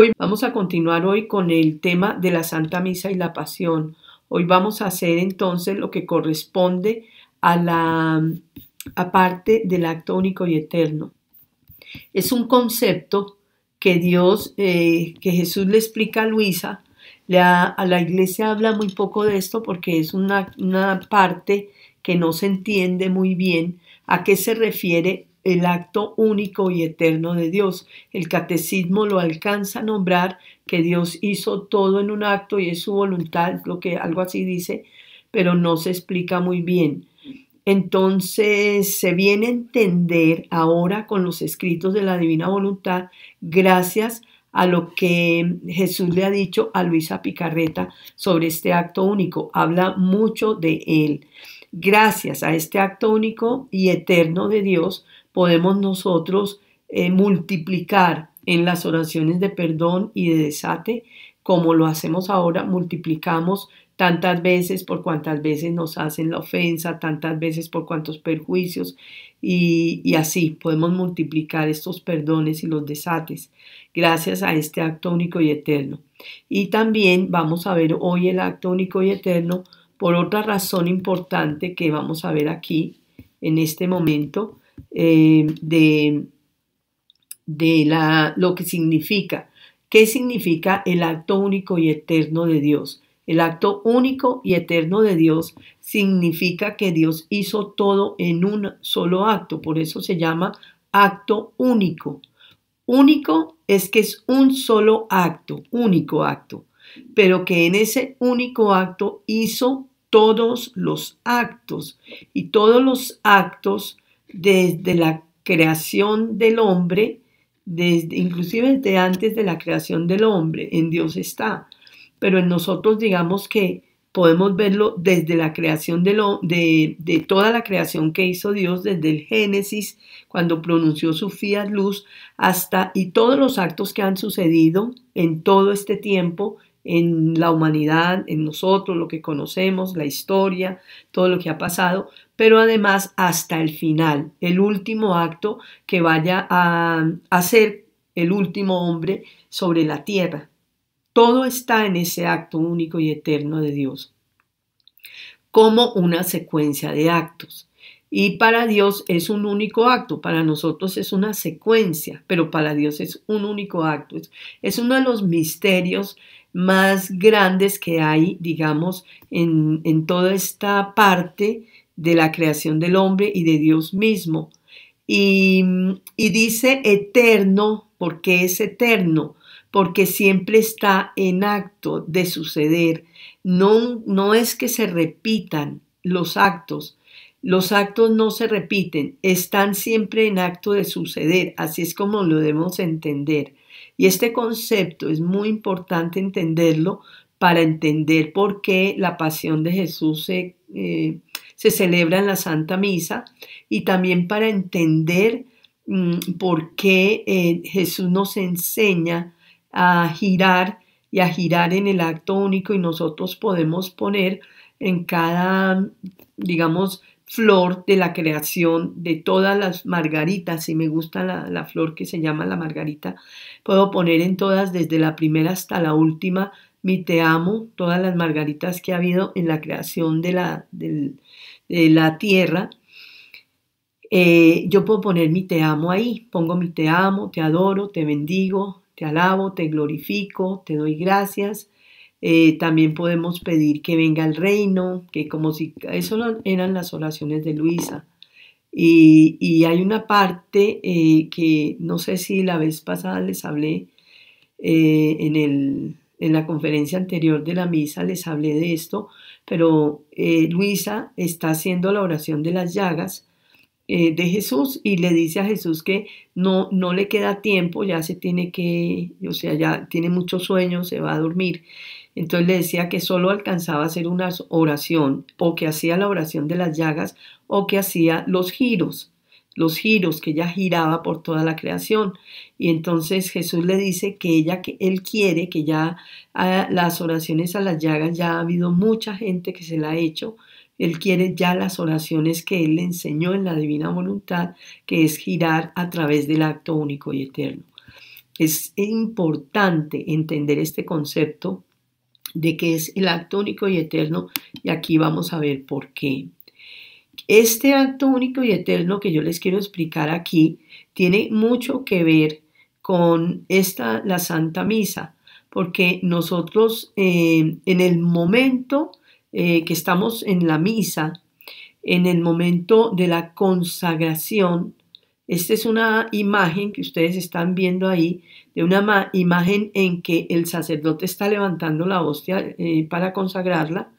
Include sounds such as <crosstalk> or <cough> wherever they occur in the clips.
Hoy vamos a continuar hoy con el tema de la Santa Misa y la Pasión. Hoy vamos a hacer entonces lo que corresponde a la parte del acto único y eterno. Es un concepto que Dios, eh, que Jesús le explica a Luisa. a la iglesia habla muy poco de esto porque es una, una parte que no se entiende muy bien a qué se refiere el acto único y eterno de Dios. El catecismo lo alcanza a nombrar que Dios hizo todo en un acto y es su voluntad, lo que algo así dice, pero no se explica muy bien. Entonces se viene a entender ahora con los escritos de la divina voluntad gracias a lo que Jesús le ha dicho a Luisa Picarreta sobre este acto único. Habla mucho de él. Gracias a este acto único y eterno de Dios, podemos nosotros eh, multiplicar en las oraciones de perdón y de desate, como lo hacemos ahora, multiplicamos tantas veces por cuantas veces nos hacen la ofensa, tantas veces por cuantos perjuicios y, y, así podemos multiplicar estos perdones y los desates gracias a este acto único y eterno. Y también vamos a ver hoy el acto único y eterno por otra razón importante que vamos a ver aquí en este momento eh, de, de la, lo que significa. ¿Qué significa el acto único y eterno de Dios? El acto único y eterno de Dios significa que Dios hizo todo en un solo acto, por eso se llama acto único. Único es que es un solo acto, único acto, pero que en ese único acto hizo todos los actos y todos los actos desde la creación del hombre, desde, inclusive desde antes de la creación del hombre, en Dios está. Pero en nosotros digamos que podemos verlo desde la creación de, lo, de, de, toda la creación que hizo Dios, desde el Génesis, cuando pronunció su fiat luz, hasta y todos los actos que han sucedido en todo este tiempo en la humanidad, en nosotros, lo que conocemos, la historia, todo lo que ha pasado, pero además hasta el final, el último acto que vaya a, ser el último hombre sobre la tierra. Todo está en ese acto único y eterno de Dios, como una secuencia de actos. Y para Dios es un único acto, para nosotros es una secuencia, pero para Dios es un único acto. Es, uno de los misterios más grandes que hay, digamos, en, en toda esta parte de la creación del hombre y de Dios mismo. Y, dice eterno porque es eterno, porque siempre está en acto de suceder. No, no es que se repitan los actos, los actos no se repiten, están siempre en acto de suceder, así es como lo debemos entender. Y este concepto es muy importante entenderlo para entender por qué la pasión de Jesús se, eh, se celebra en la Santa Misa y también para entender mm, por qué eh, Jesús nos enseña a girar y a girar en el acto único y nosotros podemos poner en cada, digamos, flor de la creación de todas las margaritas, si me gusta la, la, flor que se llama la margarita, puedo poner en todas, desde la primera hasta la última, mi te amo, todas las margaritas que ha habido en la creación de la, del, la tierra, eh, yo puedo poner mi te amo ahí, pongo mi te amo, te adoro, te bendigo, te alabo, te glorifico, te doy gracias. Eh, también podemos pedir que venga el reino, que como si eso eran las oraciones de Luisa. Y, hay una parte eh, que no sé si la vez pasada les hablé en, el, en la conferencia anterior de la misa, les hablé de esto, pero eh, Luisa está haciendo la oración de las llagas eh, de Jesús y le dice a Jesús que no, no le queda tiempo, ya se tiene que, o sea, ya tiene mucho sueño, se va a dormir. Entonces le decía que solo alcanzaba a hacer una oración o que hacía la oración de las llagas o que hacía los giros los giros que ella giraba por toda la creación. Y entonces Jesús le dice que ella, que él quiere que ya ah, las oraciones a las llagas, ya ha habido mucha gente que se la ha hecho. Él quiere ya las oraciones que él le enseñó en la divina voluntad, que es girar a través del acto único y eterno. es importante entender este concepto de que es el acto único y eterno y aquí vamos a ver por qué. Este acto único y eterno que yo les quiero explicar aquí tiene mucho que ver con esta, la Santa Misa, porque nosotros eh, en el momento eh, que estamos en la misa, en el momento de la consagración, esta es una imagen que ustedes están viendo ahí, de una imagen en que el sacerdote está levantando la hostia eh, para consagrarla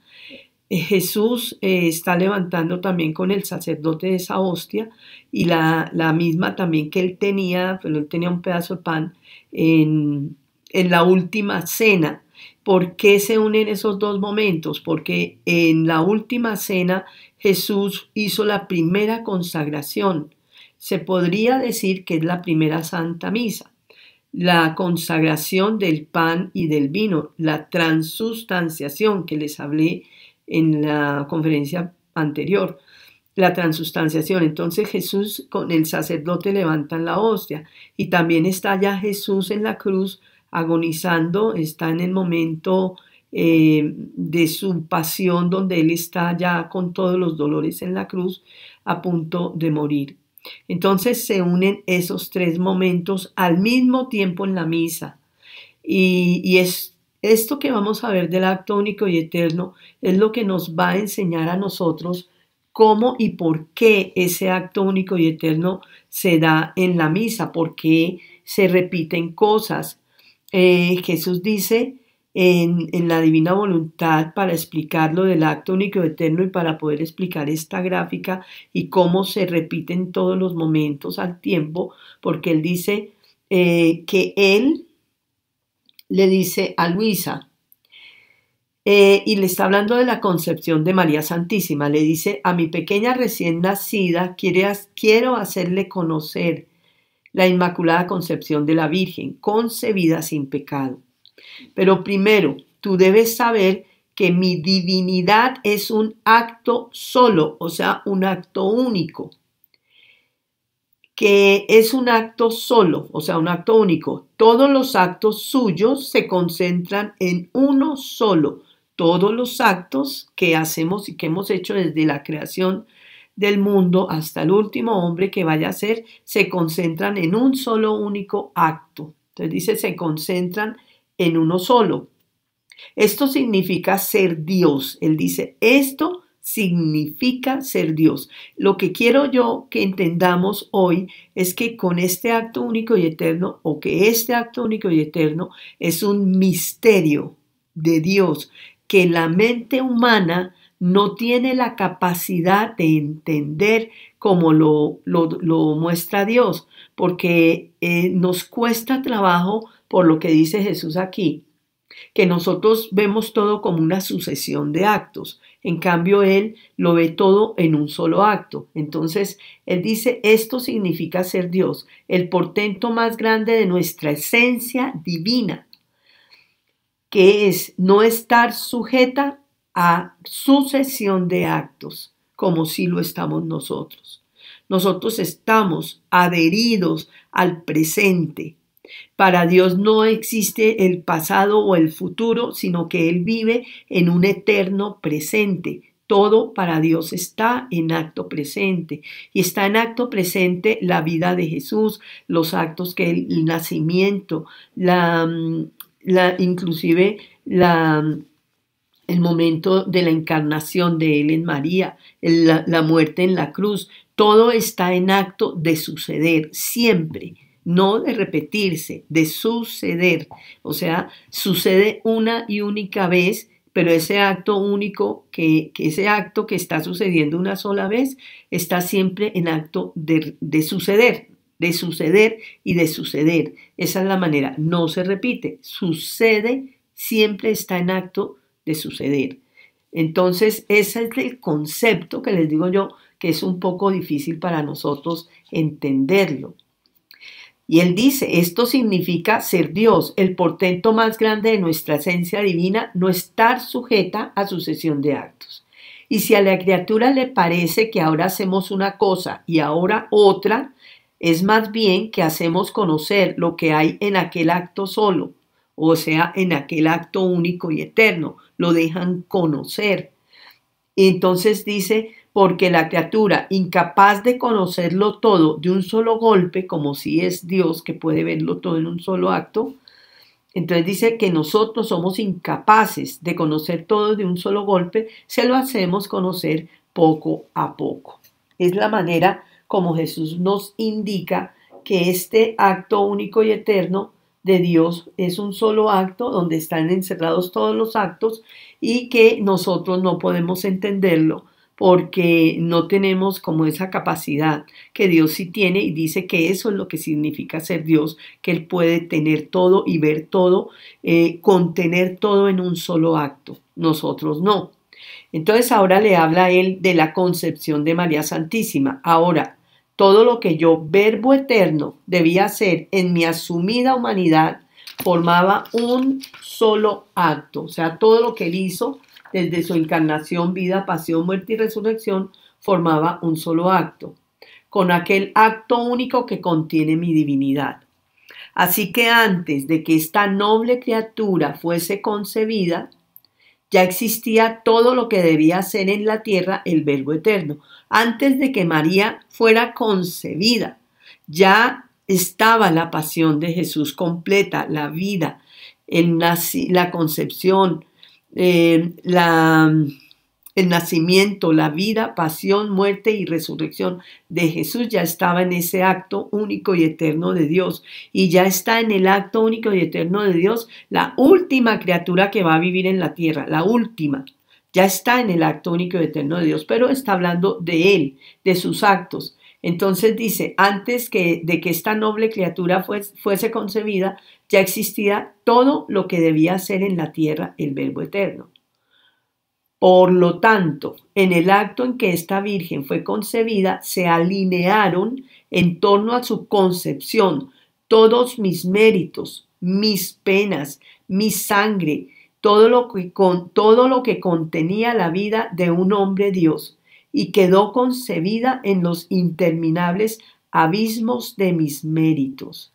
Jesús eh, está levantando también con el sacerdote esa hostia y la, misma también que él tenía, pero él tenía un pedazo de pan en, en la última cena. ¿Por qué se unen esos dos momentos? Porque en la última cena Jesús hizo la primera consagración. Se podría decir que es la primera Santa Misa la consagración del pan y del vino, la transustanciación que les hablé en la conferencia anterior, la transustanciación. Entonces Jesús con el sacerdote levantan la hostia y también está ya Jesús en la cruz agonizando, está en el momento eh, de su pasión donde él está ya con todos los dolores en la cruz a punto de morir. Entonces se unen esos tres momentos al mismo tiempo en la misa y, y es esto que vamos a ver del acto único y eterno es lo que nos va a enseñar a nosotros cómo y por qué ese acto único y eterno se da en la misa, por qué se repiten cosas. Eh, Jesús dice en, la divina voluntad para explicar lo del acto único y eterno y para poder explicar esta gráfica y cómo se repiten todos los momentos al tiempo, porque Él dice eh, que Él le dice a Luisa, eh, y le está hablando de la concepción de María Santísima, le dice, a mi pequeña recién nacida quiero hacerle conocer la Inmaculada Concepción de la Virgen, concebida sin pecado. Pero primero, tú debes saber que mi divinidad es un acto solo, o sea, un acto único que es un acto solo, o sea, un acto único. Todos los actos suyos se concentran en uno solo. Todos los actos que hacemos y que hemos hecho desde la creación del mundo hasta el último hombre que vaya a ser, se concentran en un solo único acto. Entonces dice, se concentran en uno solo. Esto significa ser Dios. Él dice, esto significa ser Dios. Lo que quiero yo que entendamos hoy es que con este acto único y eterno, o que este acto único y eterno es un misterio de Dios que la mente humana no tiene la capacidad de entender como lo, lo, muestra Dios, porque eh, nos cuesta trabajo por lo que dice Jesús aquí, que nosotros vemos todo como una sucesión de actos. En cambio, él lo ve todo en un solo acto. Entonces, él dice, esto significa ser Dios, el portento más grande de nuestra esencia divina, que es no estar sujeta a sucesión de actos, como si lo estamos nosotros. Nosotros estamos adheridos al presente, para Dios no existe el pasado o el futuro, sino que Él vive en un eterno presente. Todo para Dios está en acto presente. Y está en acto presente la vida de Jesús, los actos que el nacimiento, la, la inclusive la, el momento de la encarnación de Él en María, la, la muerte en la cruz, todo está en acto de suceder siempre no de repetirse, de suceder. O sea, sucede una y única vez, pero ese acto único, que, ese acto que está sucediendo una sola vez, está siempre en acto de, de suceder, de suceder y de suceder. Esa es la manera, no se repite, sucede, siempre está en acto de suceder. Entonces, ese es el concepto que les digo yo, que es un poco difícil para nosotros entenderlo. Y él dice, esto significa ser Dios, el portento más grande de nuestra esencia divina, no estar sujeta a sucesión de actos. Y si a la criatura le parece que ahora hacemos una cosa y ahora otra, es más bien que hacemos conocer lo que hay en aquel acto solo, o sea, en aquel acto único y eterno, lo dejan conocer. entonces dice, porque la criatura, incapaz de conocerlo todo de un solo golpe, como si es Dios que puede verlo todo en un solo acto, entonces dice que nosotros somos incapaces de conocer todo de un solo golpe, se lo hacemos conocer poco a poco. Es la manera como Jesús nos indica que este acto único y eterno de Dios es un solo acto donde están encerrados todos los actos y que nosotros no podemos entenderlo porque no tenemos como esa capacidad que Dios sí tiene y dice que eso es lo que significa ser Dios, que Él puede tener todo y ver todo, eh, contener todo en un solo acto. Nosotros no. Entonces ahora le habla a Él de la concepción de María Santísima. Ahora, todo lo que yo, verbo eterno, debía hacer en mi asumida humanidad, formaba un solo acto. O sea, todo lo que Él hizo desde su encarnación, vida, pasión, muerte y resurrección, formaba un solo acto, con aquel acto único que contiene mi divinidad. Así que antes de que esta noble criatura fuese concebida, ya existía todo lo que debía ser en la tierra el Verbo Eterno. Antes de que María fuera concebida, ya estaba la pasión de Jesús completa, la vida, la concepción, el nacimiento, la vida, pasión, muerte y resurrección de Jesús ya estaba en ese acto único y eterno de Dios. Y ya está en el acto único y eterno de Dios la última criatura que va a vivir en la tierra, la última. Ya está en el acto único y eterno de Dios, pero está hablando de Él, de sus actos. Entonces dice, antes que, de que esta noble criatura fuese concebida, ya existía todo lo que debía ser en la tierra el Verbo Eterno. Por lo tanto, en el acto en que esta Virgen fue concebida, se alinearon en torno a su concepción todos mis méritos, mis penas, mi sangre, todo lo que, todo lo que contenía la vida de un hombre Dios y quedó concebida en los interminables abismos de mis méritos.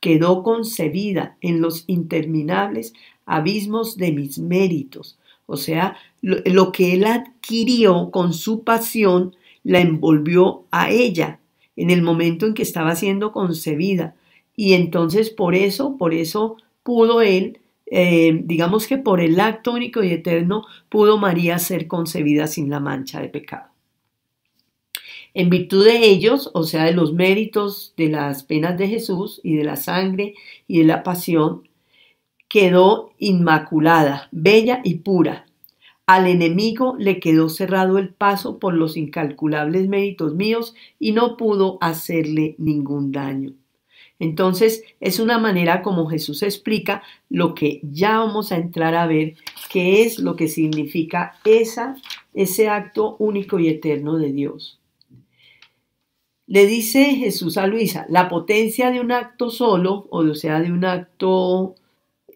Quedó concebida en los interminables abismos de mis méritos. O sea, lo, que él adquirió con su pasión la envolvió a ella en el momento en que estaba siendo concebida. Y entonces por eso, por eso pudo él eh, digamos que por el acto único y eterno pudo María ser concebida sin la mancha de pecado. En virtud de ellos, o sea, de los méritos de las penas de Jesús y de la sangre y de la pasión, quedó inmaculada, bella y pura. Al enemigo le quedó cerrado el paso por los incalculables méritos míos y no pudo hacerle ningún daño. Entonces, es una manera como Jesús explica lo que ya vamos a entrar a ver, qué es lo que significa esa, ese acto único y eterno de Dios. Le dice Jesús a Luisa, la potencia de un acto solo, o sea, de un acto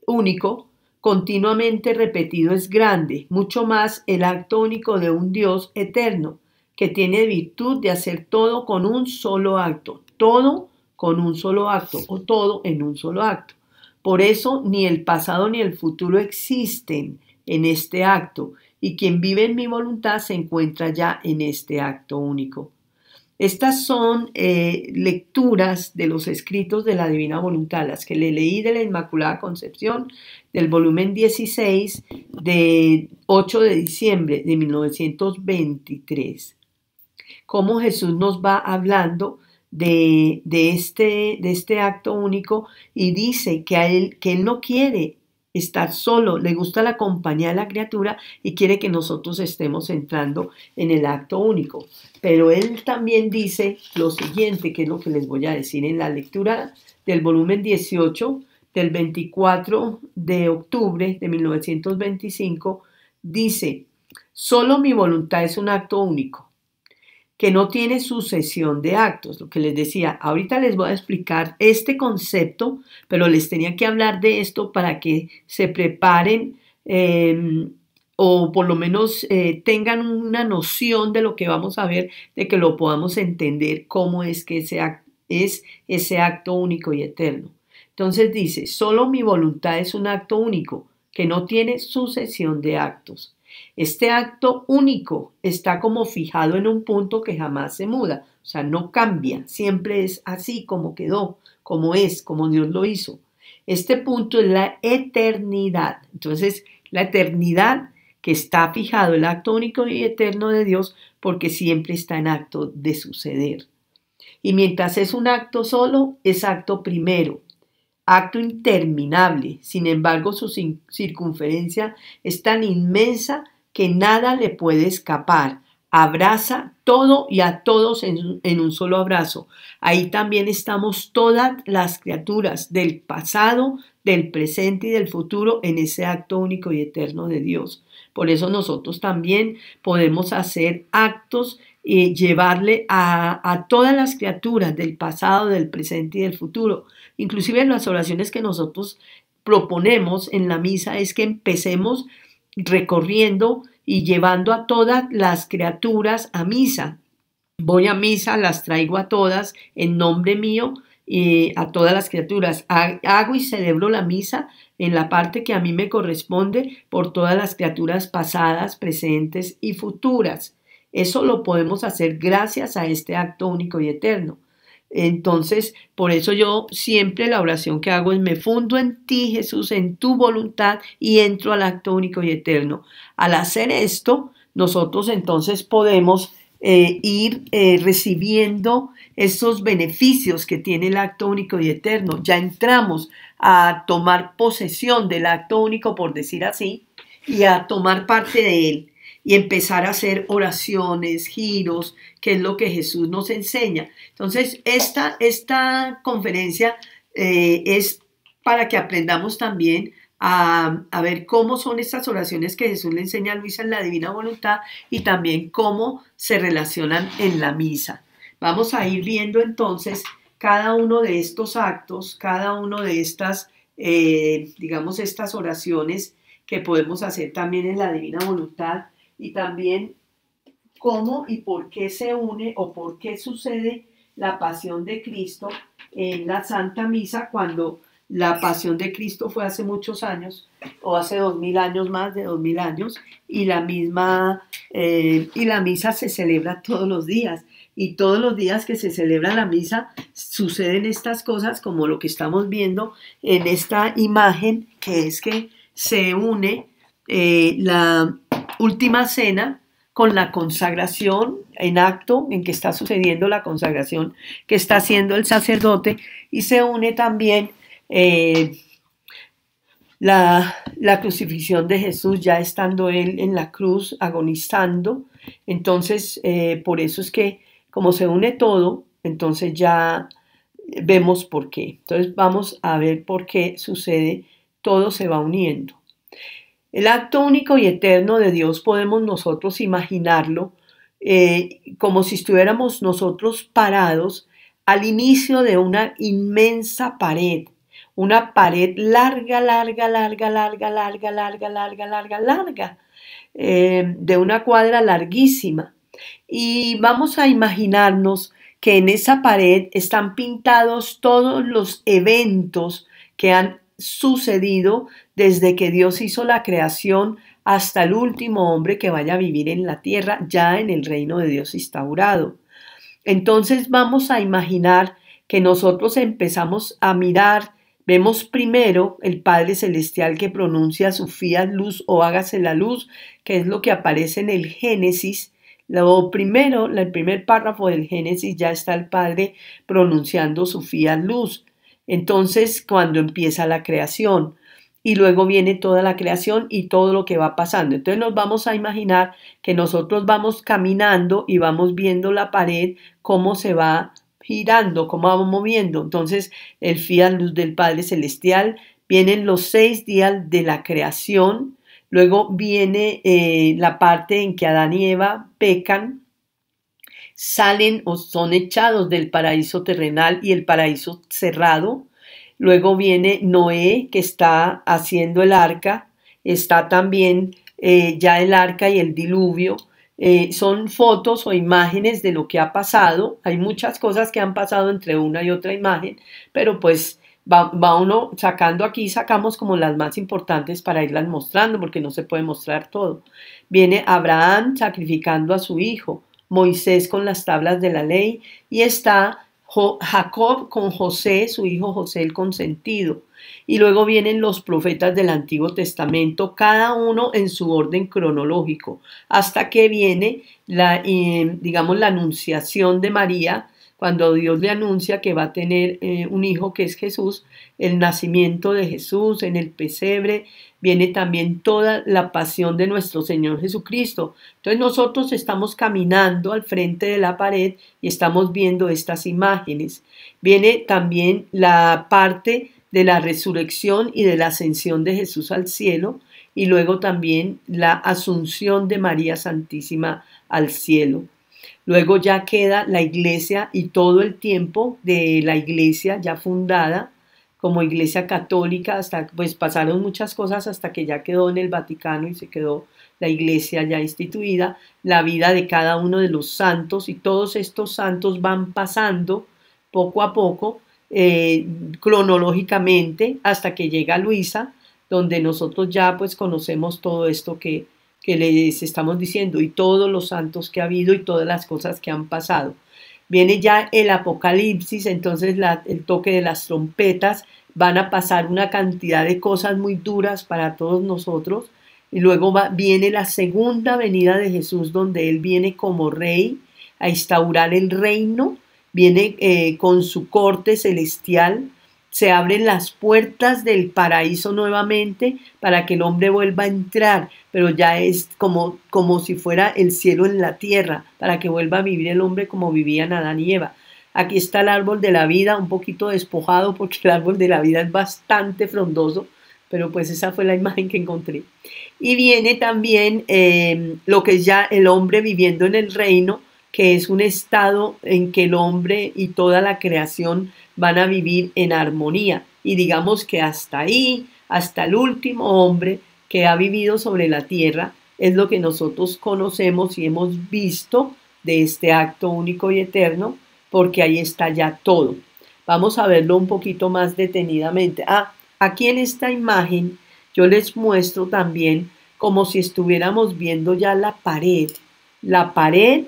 único, continuamente repetido es grande, mucho más el acto único de un Dios eterno, que tiene virtud de hacer todo con un solo acto, todo con un solo acto o todo en un solo acto. Por eso ni el pasado ni el futuro existen en este acto y quien vive en mi voluntad se encuentra ya en este acto único. Estas son eh, lecturas de los escritos de la Divina Voluntad, las que le leí de la Inmaculada Concepción del volumen 16 de 8 de diciembre de 1923. Cómo Jesús nos va hablando de, este, de este acto único y dice que, a él, que él no quiere estar solo, le gusta la compañía de la criatura y quiere que nosotros estemos entrando en el acto único. Pero él también dice lo siguiente, que es lo que les voy a decir en la lectura del volumen 18 del 24 de octubre de 1925, dice, solo mi voluntad es un acto único que no tiene sucesión de actos. Lo que les decía, ahorita les voy a explicar este concepto, pero les tenía que hablar de esto para que se preparen em, o por lo menos eh, tengan una noción de lo que vamos a ver, de que lo podamos entender cómo es que ese es ese acto único y eterno. Entonces dice, solo mi voluntad es un acto único, que no tiene sucesión de actos. Este acto único está como fijado en un punto que jamás se muda, o sea, no cambia, siempre es así como quedó, como es, como Dios lo hizo. Este punto es la eternidad. Entonces, la eternidad que está fijado, el acto único y eterno de Dios, porque siempre está en acto de suceder. Y mientras es un acto solo, es acto primero, acto interminable. Sin embargo, su circunferencia es tan inmensa que nada le puede escapar. Abraza todo y a todos en, en, un solo abrazo. Ahí también estamos todas las criaturas del pasado, del presente y del futuro en ese acto único y eterno de Dios. Por eso nosotros también podemos hacer actos y llevarle a, a, todas las criaturas del pasado, del presente y del futuro. Inclusive en las oraciones que nosotros proponemos en la misa es que empecemos recorriendo y llevando a todas las criaturas a misa. Voy a misa, las traigo a todas en nombre mío y a todas las criaturas. Hago y celebro la misa en la parte que a mí me corresponde por todas las criaturas pasadas, presentes y futuras. Eso lo podemos hacer gracias a este acto único y eterno. Entonces, por eso yo siempre la oración que hago es me fundo en ti, Jesús, en tu voluntad y entro al acto único y eterno. Al hacer esto, nosotros entonces podemos eh, ir eh, recibiendo esos beneficios que tiene el acto único y eterno. Ya entramos a tomar posesión del acto único, por decir así, y a tomar parte de él y empezar a hacer oraciones, giros, que es lo que Jesús nos enseña. Entonces, esta, esta conferencia eh, es para que aprendamos también a, a, ver cómo son estas oraciones que Jesús le enseña a Luisa en la divina voluntad y también cómo se relacionan en la misa. Vamos a ir viendo entonces cada uno de estos actos, cada uno de estas, eh, digamos, estas oraciones que podemos hacer también en la divina voluntad y también cómo y por qué se une o por qué sucede la pasión de Cristo en la Santa Misa cuando la pasión de Cristo fue hace muchos años o hace dos mil años más de dos mil años y la misma eh, y la misa se celebra todos los días. Y todos los días que se celebra la misa suceden estas cosas como lo que estamos viendo en esta imagen que es que se une eh, la última cena con la consagración en acto en que está sucediendo la consagración que está haciendo el sacerdote y se une también eh, la, la, crucifixión de Jesús ya estando él en la cruz agonizando. Entonces, eh, por eso es que como se une todo, entonces ya vemos por qué. Entonces vamos a ver por qué sucede, todo se va uniendo. El acto único y eterno de Dios podemos nosotros imaginarlo eh, como si estuviéramos nosotros parados al inicio de una inmensa pared, una pared larga, larga, larga, larga, larga, larga, larga, larga, larga, eh, de una cuadra larguísima. Y vamos a imaginarnos que en esa pared están pintados todos los eventos que han sucedido desde que Dios hizo la creación hasta el último hombre que vaya a vivir en la tierra, ya en el reino de Dios instaurado. Entonces vamos a imaginar que nosotros empezamos a mirar, vemos primero el Padre Celestial que pronuncia su fiat luz o hágase la luz, que es lo que aparece en el Génesis. Lo primero, el primer párrafo del Génesis ya está el Padre pronunciando su fiat luz. Entonces, cuando empieza la creación, y luego viene toda la creación y todo lo que va pasando. Entonces nos vamos a imaginar que nosotros vamos caminando y vamos viendo la pared, cómo se va girando, cómo va moviendo. Entonces el fiat luz del Padre Celestial, vienen los seis días de la creación, luego viene eh, la parte en que Adán y Eva pecan, salen o son echados del paraíso terrenal y el paraíso cerrado, Luego viene Noé, que está haciendo el arca. Está también eh, ya el arca y el diluvio. eh, son fotos o imágenes de lo que ha pasado. Hay muchas cosas que han pasado entre una y otra imagen, pero pues va, va, uno sacando aquí, sacamos como las más importantes para irlas mostrando, porque no se puede mostrar todo. Viene Abraham sacrificando a su hijo, Moisés con las tablas de la ley, y está Jacob con José, su hijo José el consentido. Y luego vienen los profetas del Antiguo Testamento, cada uno en su orden cronológico, hasta que viene la, eh, digamos, la anunciación de María, cuando Dios le anuncia que va a tener eh, un hijo que es Jesús, el nacimiento de Jesús en el pesebre, viene también toda la pasión de nuestro Señor Jesucristo. Entonces nosotros estamos caminando al frente de la pared y estamos viendo estas imágenes. Viene también la parte de la resurrección y de la ascensión de Jesús al cielo y luego también la asunción de María Santísima al cielo. Luego ya queda la iglesia y todo el tiempo de la iglesia ya fundada como iglesia católica, hasta pues pasaron muchas cosas hasta que ya quedó en el Vaticano y se quedó la iglesia ya instituida, la vida de cada uno de los santos y todos estos santos van pasando poco a poco, eh, cronológicamente, hasta que llega Luisa, donde nosotros ya pues conocemos todo esto que, que les estamos diciendo y todos los santos que ha habido y todas las cosas que han pasado. Viene ya el apocalipsis, entonces el toque de las trompetas, van a pasar una cantidad de cosas muy duras para todos nosotros. Y luego viene la segunda venida de Jesús, donde Él viene como rey a instaurar el reino, viene eh, con su corte celestial se abren las puertas del paraíso nuevamente para que el hombre vuelva a entrar, pero ya es como, como si fuera el cielo en la tierra, para que vuelva a vivir el hombre como vivían Adán y Eva. Aquí está el árbol de la vida, un poquito despojado porque el árbol de la vida es bastante frondoso, pero pues esa fue la imagen que encontré. Y viene también eh, lo que es ya el hombre viviendo en el reino, que es un estado en que el hombre y toda la creación van a vivir en armonía. Y digamos que hasta ahí, hasta el último hombre que ha vivido sobre la tierra, es lo que nosotros conocemos y hemos visto de este acto único y eterno, porque ahí está ya todo. Vamos a verlo un poquito más detenidamente. Ah, aquí en esta imagen yo les muestro también como si estuviéramos viendo ya la pared. La pared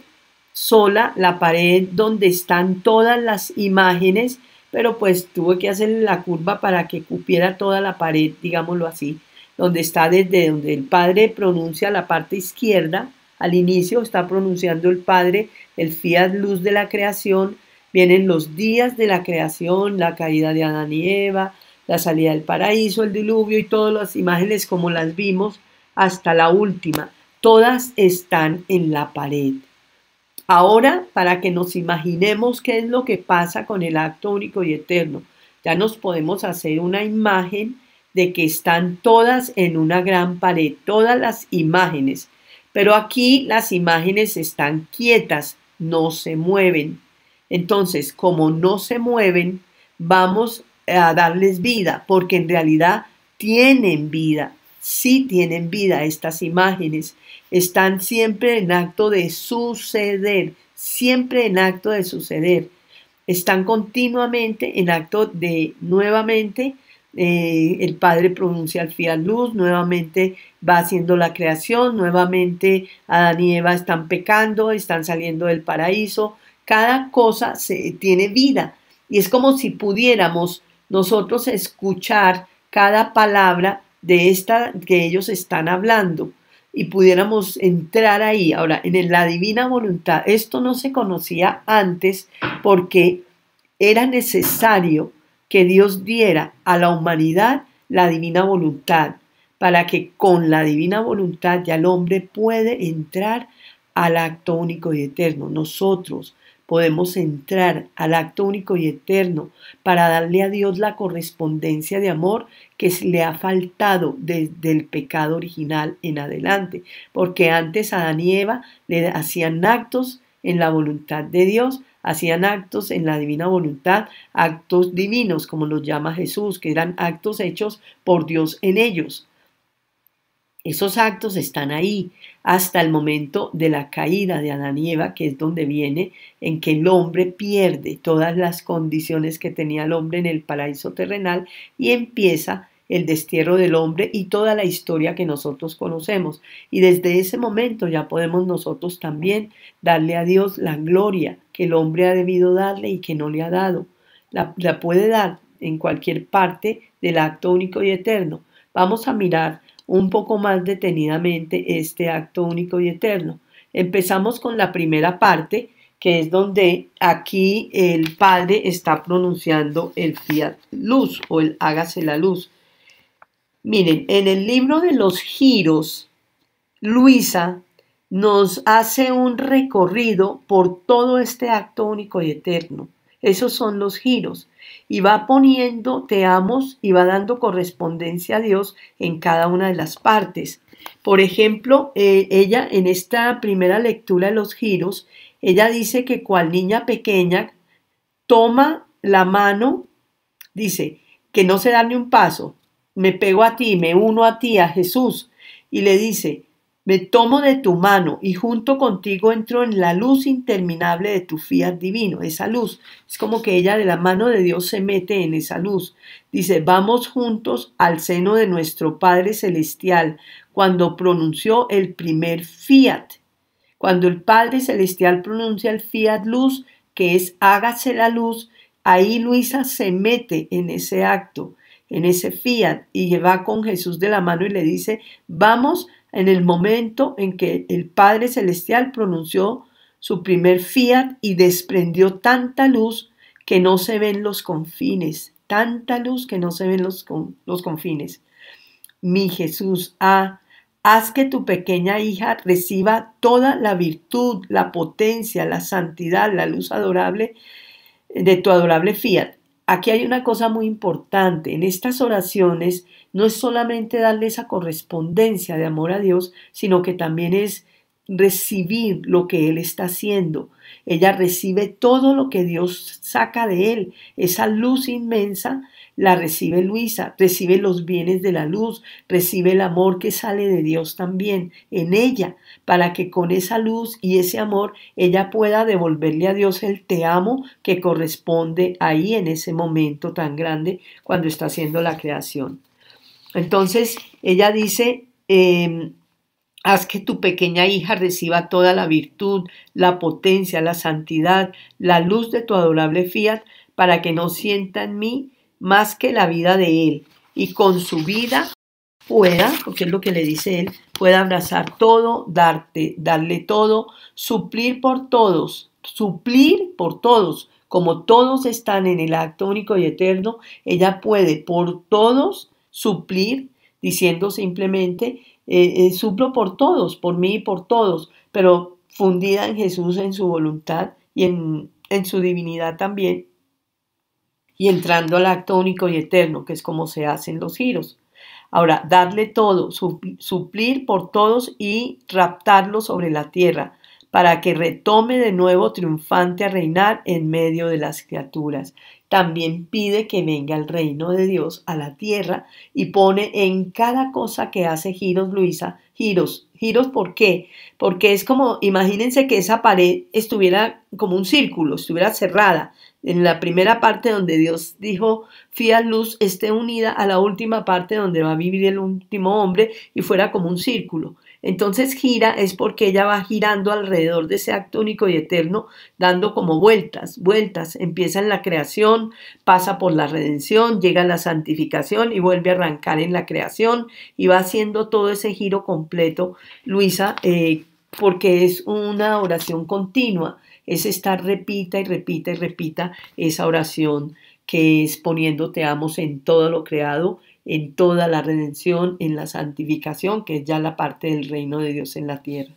sola, la pared donde están todas las imágenes, pero pues tuve que hacer la curva para que cupiera toda la pared, digámoslo así, donde está desde donde el Padre pronuncia la parte izquierda, al inicio está pronunciando el Padre el fiat luz de la creación, vienen los días de la creación, la caída de Adán y Eva, la salida del paraíso, el diluvio y todas las imágenes como las vimos hasta la última. Todas están en la pared. Ahora, para que nos imaginemos qué es lo que pasa con el acto único y eterno, ya nos podemos hacer una imagen de que están todas en una gran pared, todas las imágenes. Pero aquí las imágenes están quietas, no se mueven. Entonces, como no se mueven, vamos a darles vida, porque en realidad tienen vida, sí tienen vida estas imágenes están siempre en acto de suceder, siempre en acto de suceder. Están continuamente en acto de nuevamente eh, el Padre pronuncia el fiat luz, nuevamente va haciendo la creación, nuevamente Adán y Eva están pecando, están saliendo del paraíso, cada cosa se, tiene vida y es como si pudiéramos nosotros escuchar cada palabra de esta que ellos están hablando y pudiéramos entrar ahí. Ahora, en la divina voluntad, esto no se conocía antes porque era necesario que Dios diera a la humanidad la divina voluntad, para que con la divina voluntad ya el hombre puede entrar al acto único y eterno. Nosotros, podemos entrar al acto único y eterno para darle a Dios la correspondencia de amor que le ha faltado desde el pecado original en adelante, porque antes Adán y Eva le hacían actos en la voluntad de Dios, hacían actos en la divina voluntad, actos divinos, como los llama Jesús, que eran actos hechos por Dios en ellos. Esos actos están ahí hasta el momento de la caída de Adán y Eva, que es donde viene en que el hombre pierde todas las condiciones que tenía el hombre en el paraíso terrenal y empieza el destierro del hombre y toda la historia que nosotros conocemos. Y desde ese momento ya podemos nosotros también darle a Dios la gloria que el hombre ha debido darle y que no le ha dado. La, puede dar en cualquier parte del acto único y eterno. Vamos a mirar un poco más detenidamente este acto único y eterno. Empezamos con la primera parte, que es donde aquí el Padre está pronunciando el fiat luz o el hágase la luz. Miren, en el libro de los giros, Luisa nos hace un recorrido por todo este acto único y eterno. Esos son los giros. Y va poniendo te amos y va dando correspondencia a Dios en cada una de las partes. Por ejemplo, eh, ella en esta primera lectura de los giros, ella dice que cual niña pequeña toma la mano, dice que no se da ni un paso, me pego a ti, me uno a ti, a Jesús, y le dice, me tomo de tu mano y junto contigo entro en la luz interminable de tu fiat divino, esa luz. Es como que ella de la mano de Dios se mete en esa luz. Dice, vamos juntos al seno de nuestro Padre Celestial cuando pronunció el primer fiat. Cuando el Padre Celestial pronuncia el fiat luz, que es hágase la luz, ahí Luisa se mete en ese acto, en ese fiat, y va con Jesús de la mano y le dice, vamos en el momento en que el Padre Celestial pronunció su primer fiat y desprendió tanta luz que no se ven los confines, tanta luz que no se ven los, los confines. Mi Jesús, ah, haz que tu pequeña hija reciba toda la virtud, la potencia, la santidad, la luz adorable de tu adorable fiat. Aquí hay una cosa muy importante. En estas oraciones no es solamente darle esa correspondencia de amor a Dios, sino que también es recibir lo que Él está haciendo. Ella recibe todo lo que Dios saca de Él, esa luz inmensa la recibe Luisa, recibe los bienes de la luz, recibe el amor que sale de Dios también en ella, para que con esa luz y ese amor ella pueda devolverle a Dios el te amo que corresponde ahí en ese momento tan grande cuando está haciendo la creación. Entonces ella dice, em, haz que tu pequeña hija reciba toda la virtud, la potencia, la santidad, la luz de tu adorable fiat, para que no sienta en mí más que la vida de él, y con su vida pueda, porque es lo que le dice él, pueda abrazar todo, darte, darle todo, suplir por todos, suplir por todos, como todos están en el acto único y eterno, ella puede por todos suplir, diciendo simplemente, eh, eh, suplo por todos, por mí y por todos, pero fundida en Jesús, en su voluntad y en, en su divinidad también, y entrando al acto único y eterno, que es como se hacen los giros. Ahora, darle todo, suplir por todos y raptarlo sobre la tierra, para que retome de nuevo triunfante a reinar en medio de las criaturas también pide que venga el reino de Dios a la tierra y pone en cada cosa que hace giros, Luisa, giros. Giros, ¿por qué? Porque es como, imagínense que esa pared estuviera como un círculo, estuviera cerrada. En la primera parte donde Dios dijo, fía luz, esté unida a la última parte donde va a vivir el último hombre y fuera como un círculo. Entonces gira es porque ella va girando alrededor de ese acto único y eterno, dando como vueltas, vueltas. Empieza en la creación, pasa por la redención, llega a la santificación y vuelve a arrancar en la creación y va haciendo todo ese giro completo, Luisa, eh, porque es una oración continua, es estar repita y repita y repita esa oración que es poniéndote amos en todo lo creado en toda la redención, en la santificación, que es ya la parte del reino de Dios en la tierra.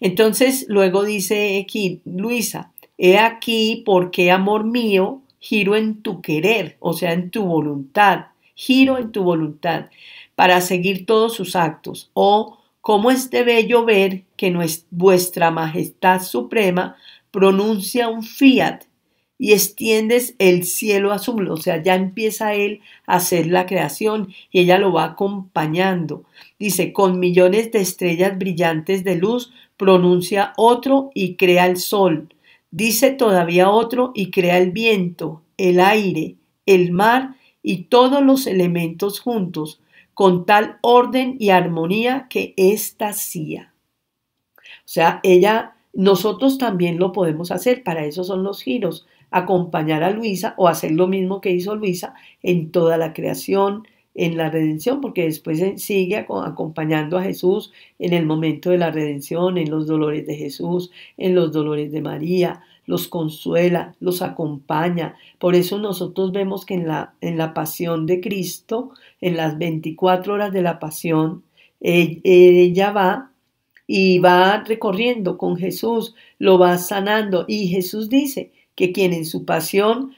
Entonces, luego dice aquí, Luisa, he aquí porque, amor mío, giro en tu querer, o sea, en tu voluntad, giro en tu voluntad, para seguir todos sus actos. O, cómo es de bello ver que vuestra majestad suprema pronuncia un fiat y extiendes el cielo azul, o sea, ya empieza él a hacer la creación y ella lo va acompañando. Dice, con millones de estrellas brillantes de luz, pronuncia otro y crea el sol. Dice todavía otro y crea el viento, el aire, el mar y todos los elementos juntos, con tal orden y armonía que hacía. O sea, ella, nosotros también lo podemos hacer, para eso son los giros acompañar a Luisa o hacer lo mismo que hizo Luisa en toda la creación, en la redención, porque después sigue acompañando a Jesús en el momento de la redención, en los dolores de Jesús, en los dolores de María, los consuela, los acompaña. Por eso nosotros vemos que en la, en la pasión de Cristo, en las 24 horas de la pasión, ella va y va recorriendo con Jesús, lo va sanando y Jesús dice, que quien en su pasión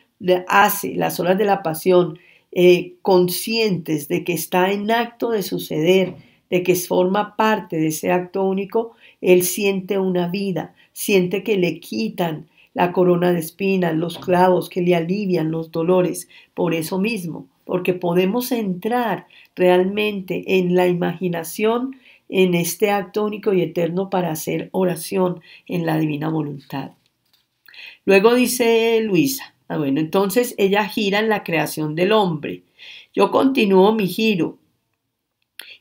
hace las horas de la pasión eh, conscientes de que está en acto de suceder, de que forma parte de ese acto único, él siente una vida, siente que le quitan la corona de espinas, los clavos, que le alivian los dolores, por eso mismo, porque podemos entrar realmente en la imaginación en este acto único y eterno para hacer oración en la divina voluntad. Luego dice Luisa, ah, bueno, entonces ella gira en la creación del hombre. Yo continúo mi giro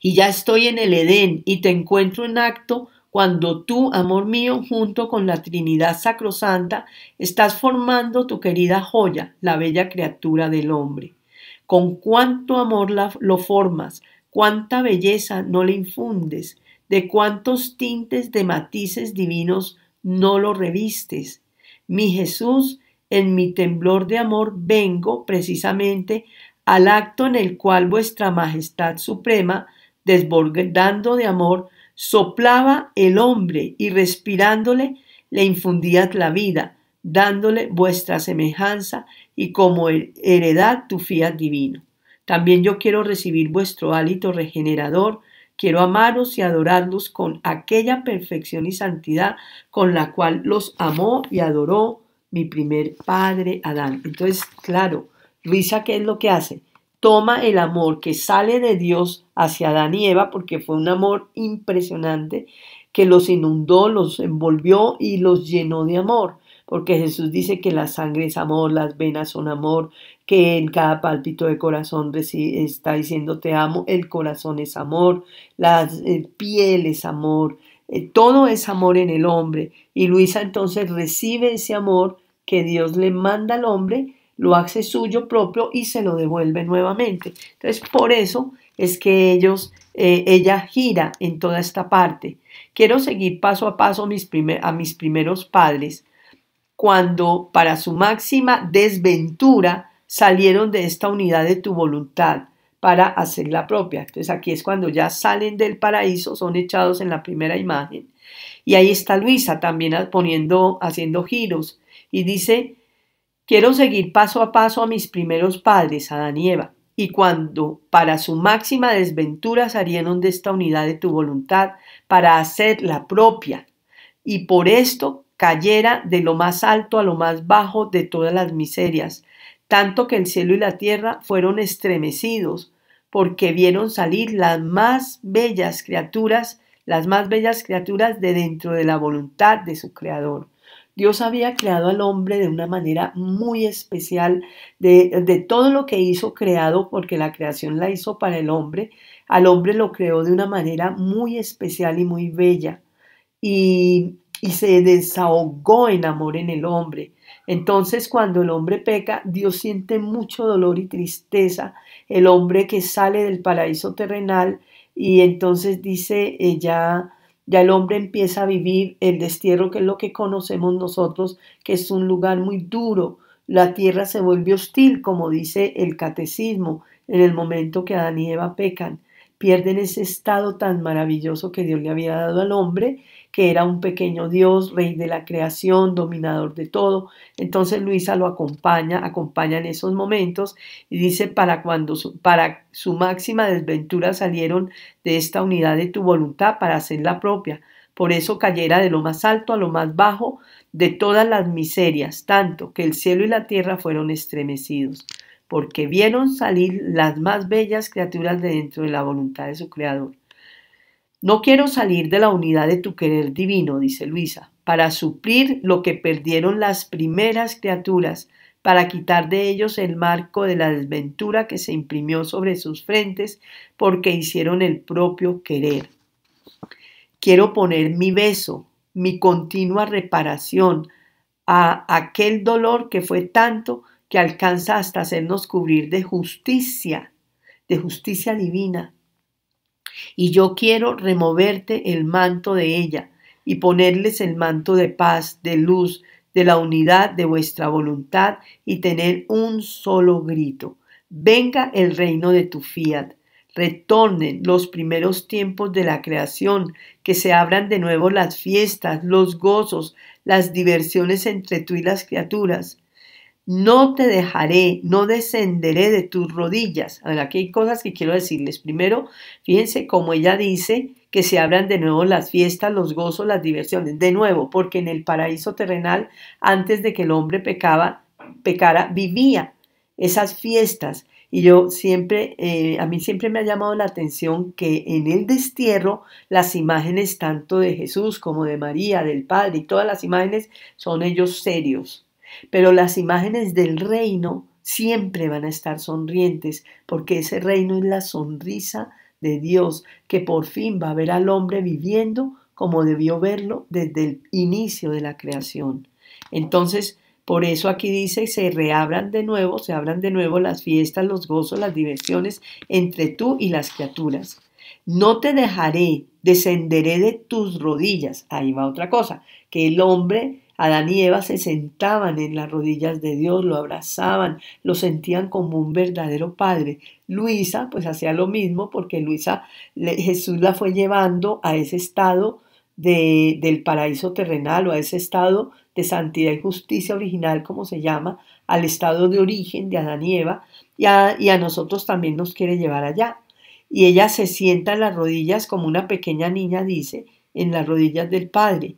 y ya estoy en el Edén y te encuentro en acto cuando tú, amor mío, junto con la Trinidad Sacrosanta, estás formando tu querida joya, la bella criatura del hombre. Con cuánto amor lo formas, cuánta belleza no le infundes, de cuántos tintes de matices divinos no lo revistes. Mi Jesús, en mi temblor de amor vengo precisamente al acto en el cual vuestra Majestad Suprema, desbordando de amor, soplaba el hombre y respirándole le infundías la vida, dándole vuestra semejanza y como heredad tu fiat divino. También yo quiero recibir vuestro hálito regenerador, quiero amaros y adorarlos con aquella perfección y santidad con la cual los amó y adoró mi primer padre Adán. Entonces, claro, Luisa, ¿qué es lo que hace? Toma el amor que sale de Dios hacia Adán y Eva, porque fue un amor impresionante que los inundó, los envolvió y los llenó de amor porque Jesús dice que la sangre es amor, las venas son amor, que en cada pálpito de corazón está diciendo te amo, el corazón es amor, la piel es amor, eh, todo es amor en el hombre. Y Luisa entonces recibe ese amor que Dios le manda al hombre, lo hace suyo propio y se lo devuelve nuevamente. Entonces, por eso es que ellos, eh, ella gira en toda esta parte. Quiero seguir paso a paso mis a mis primeros padres cuando para su máxima desventura salieron de esta unidad de tu voluntad para hacer la propia. Entonces aquí es cuando ya salen del paraíso, son echados en la primera imagen. Y ahí está Luisa también poniendo, haciendo giros. Y dice, quiero seguir paso a paso a mis primeros padres, Adán y Eva. Y cuando para su máxima desventura salieron de esta unidad de tu voluntad para hacer la propia. Y por esto cayera de lo más alto a lo más bajo de todas las miserias, tanto que el cielo y la tierra fueron estremecidos, porque vieron salir las más bellas criaturas, las más bellas criaturas de dentro de la voluntad de su Creador. Dios había creado al hombre de una manera muy especial, de, de, todo lo que hizo creado, porque la creación la hizo para el hombre, al hombre lo creó de una manera muy especial y muy bella. Y y se desahogó en amor en el hombre. Entonces cuando el hombre peca, Dios siente mucho dolor y tristeza. El hombre que sale del paraíso terrenal y entonces dice, ella, ya el hombre empieza a vivir el destierro, que es lo que conocemos nosotros, que es un lugar muy duro. La tierra se vuelve hostil, como dice el catecismo, en el momento que Adán y Eva pecan. Pierden ese estado tan maravilloso que Dios le había dado al hombre que era un pequeño Dios, rey de la creación, dominador de todo. Entonces Luisa lo acompaña, acompaña en esos momentos y dice, para cuando su, para su máxima desventura salieron de esta unidad de tu voluntad para hacer la propia, por eso cayera de lo más alto a lo más bajo de todas las miserias, tanto que el cielo y la tierra fueron estremecidos, porque vieron salir las más bellas criaturas de dentro de la voluntad de su Creador. No quiero salir de la unidad de tu querer divino, dice Luisa, para suplir lo que perdieron las primeras criaturas, para quitar de ellos el marco de la desventura que se imprimió sobre sus frentes porque hicieron el propio querer. Quiero poner mi beso, mi continua reparación a aquel dolor que fue tanto que alcanza hasta hacernos cubrir de justicia, de justicia divina. Y yo quiero removerte el manto de ella y ponerles el manto de paz, de luz, de la unidad de vuestra voluntad y tener un solo grito. Venga el reino de tu fiat. Retornen los primeros tiempos de la creación, que se abran de nuevo las fiestas, los gozos, las diversiones entre tú y las criaturas. No te dejaré, no descenderé de tus rodillas. A aquí hay cosas que quiero decirles. Primero, fíjense cómo ella dice que se abran de nuevo las fiestas, los gozos, las diversiones. De nuevo, porque en el paraíso terrenal, antes de que el hombre pecaba, pecara, vivía esas fiestas. Y yo siempre, eh, a mí siempre me ha llamado la atención que en el destierro las imágenes tanto de Jesús como de María, del Padre y todas las imágenes son ellos serios pero las imágenes del reino siempre van a estar sonrientes, porque ese reino es la sonrisa de Dios, que por fin va a ver al hombre viviendo como debió verlo desde el inicio de la creación. Entonces, por eso aquí dice, se reabran de nuevo, se abran de nuevo las fiestas, los gozos, las diversiones entre tú y las criaturas. No te dejaré, descenderé de tus rodillas. Ahí va otra cosa, que el hombre Adán y Eva se sentaban en las rodillas de Dios, lo abrazaban, lo sentían como un verdadero padre. Luisa pues hacía lo mismo porque Luisa, Jesús la fue llevando a ese estado de, del paraíso terrenal o a ese estado de santidad y justicia original, como se llama, al estado de origen de Adán y Eva, y a, y a nosotros también nos quiere llevar allá. Y ella se sienta en las rodillas como una pequeña niña dice, en las rodillas del Padre.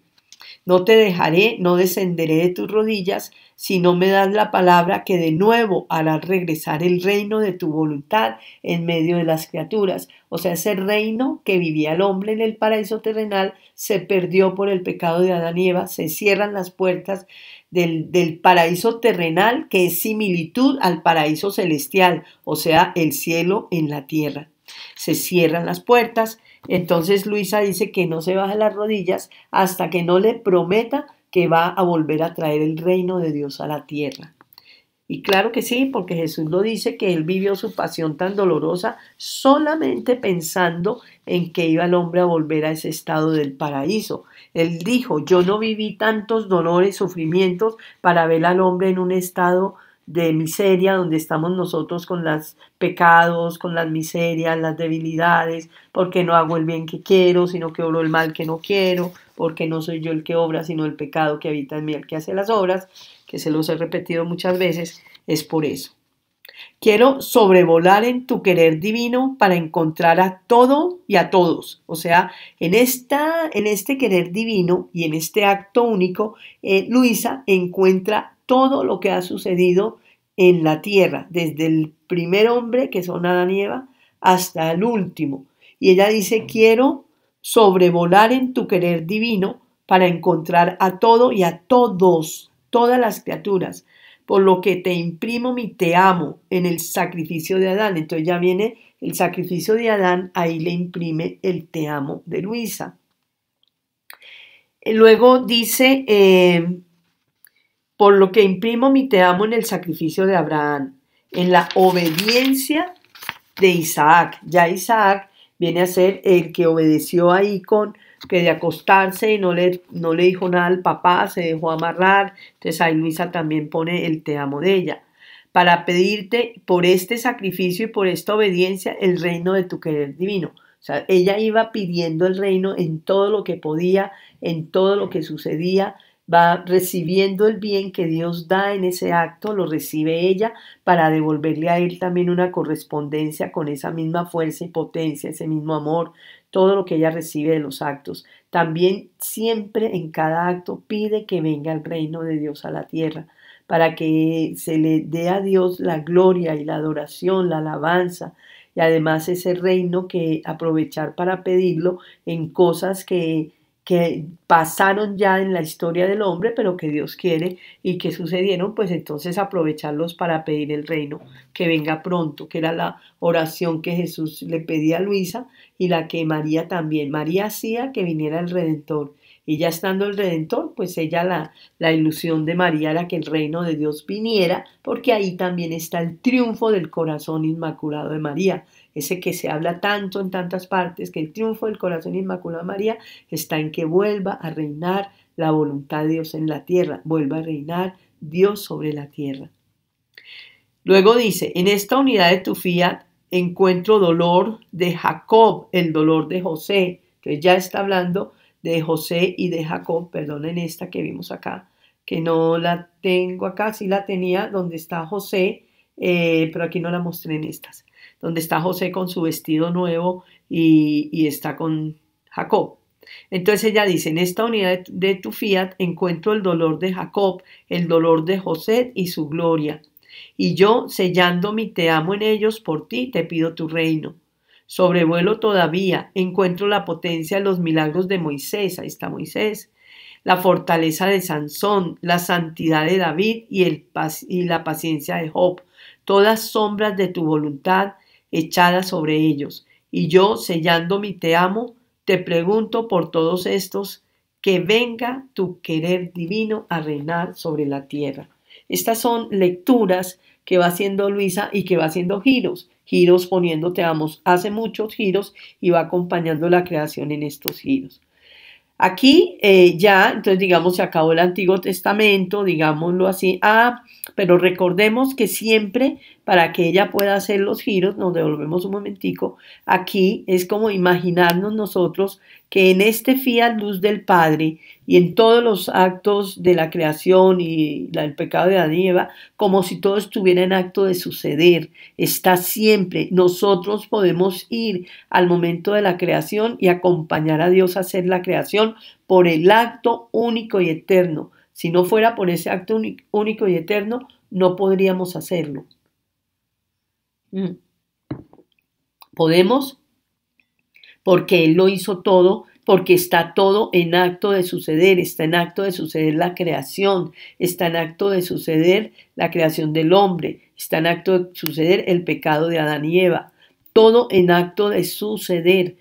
No te dejaré, no descenderé de tus rodillas, si no me das la palabra que de nuevo harás regresar el reino de tu voluntad en medio de las criaturas. O sea, ese reino que vivía el hombre en el paraíso terrenal se perdió por el pecado de Adán y Eva, se cierran las puertas del, del paraíso terrenal que es similitud al paraíso celestial, o sea, el cielo en la tierra. Se cierran las puertas, entonces Luisa dice que no se baja las rodillas hasta que no le prometa que va a volver a traer el reino de Dios a la tierra. Y claro que sí, porque Jesús lo dice que él vivió su pasión tan dolorosa solamente pensando en que iba el hombre a volver a ese estado del paraíso. Él dijo, yo no viví tantos dolores, sufrimientos para ver al hombre en un estado de miseria, donde estamos nosotros con los pecados, con las miserias, las debilidades, porque no hago el bien que quiero, sino que obro el mal que no quiero, porque no soy yo el que obra, sino el pecado que habita en mí el que hace las obras, que se los he repetido muchas veces, es por eso. Quiero sobrevolar en tu querer divino para encontrar a todo y a todos. O sea, en, esta, en este querer divino y en este acto único, eh, Luisa encuentra todo lo que ha sucedido en la tierra, desde el primer hombre, que son Adán y Eva, hasta el último. Y ella dice, quiero sobrevolar en tu querer divino para encontrar a todo y a todos, todas las criaturas, por lo que te imprimo mi te amo en el sacrificio de Adán. Entonces ya viene el sacrificio de Adán, ahí le imprime el te amo de Luisa. Luego dice, eh, por lo que imprimo mi te amo en el sacrificio de Abraham, en la obediencia de Isaac. Ya Isaac viene a ser el que obedeció ahí con que de acostarse y no le, no le dijo nada al papá, se dejó amarrar. Entonces ahí Luisa también pone el te amo de ella. Para pedirte por este sacrificio y por esta obediencia el reino de tu querer divino. O sea, ella iba pidiendo el reino en todo lo que podía, en todo lo que sucedía, va recibiendo el bien que Dios da en ese acto, lo recibe ella para devolverle a él también una correspondencia con esa misma fuerza y potencia, ese mismo amor, todo lo que ella recibe de los actos. También siempre en cada acto pide que venga el reino de Dios a la tierra, para que se le dé a Dios la gloria y la adoración, la alabanza, y además ese reino que aprovechar para pedirlo en cosas que que pasaron ya en la historia del hombre, pero que Dios quiere y que sucedieron, pues entonces aprovecharlos para pedir el reino, que venga pronto, que era la oración que Jesús le pedía a Luisa y la que María también. María hacía que viniera el Redentor. Y ya estando el Redentor, pues ella la, la ilusión de María era que el reino de Dios viniera, porque ahí también está el triunfo del corazón inmaculado de María ese que se habla tanto en tantas partes, que el triunfo del corazón inmaculado de María está en que vuelva a reinar la voluntad de Dios en la tierra, vuelva a reinar Dios sobre la tierra. Luego dice, en esta unidad de tu fiat encuentro dolor de Jacob, el dolor de José. Entonces ya está hablando de José y de Jacob, perdonen esta que vimos acá, que no la tengo acá, sí la tenía donde está José, eh, pero aquí no la mostré en estas donde está José con su vestido nuevo y, está con Jacob. Entonces ella dice, en esta unidad de tu fiat encuentro el dolor de Jacob, el dolor de José y su gloria. Y yo, sellando mi te amo en ellos, por ti te pido tu reino. Sobrevuelo todavía, encuentro la potencia de los milagros de Moisés, ahí está Moisés, la fortaleza de Sansón, la santidad de David y, el, y la paciencia de Job, todas sombras de tu voluntad echada sobre ellos. Y yo, sellando mi te amo, te pregunto por todos estos, que venga tu querer divino a reinar sobre la tierra. Estas son lecturas que va haciendo Luisa y que va haciendo giros, giros poniendo amo. hace muchos giros y va acompañando la creación en estos giros. Aquí eh, ya, entonces digamos, se acabó el Antiguo Testamento, digámoslo así. Ah, pero recordemos que siempre para que ella pueda hacer los giros, nos devolvemos un momentico, aquí es como imaginarnos nosotros que en este fiat luz del Padre y en todos los actos de la creación y el pecado de Adán y Eva, como si todo estuviera en acto de suceder, está siempre. Nosotros podemos ir al momento de la creación y acompañar a Dios a hacer la creación por el acto único y eterno. Si no fuera por ese acto único y eterno, no podríamos hacerlo. Mm. Podemos porque Él lo hizo todo, porque está todo en acto de suceder, está en acto de suceder la creación, está en acto de suceder la creación del hombre, está en acto de suceder el pecado de Adán y Eva, todo en acto de suceder,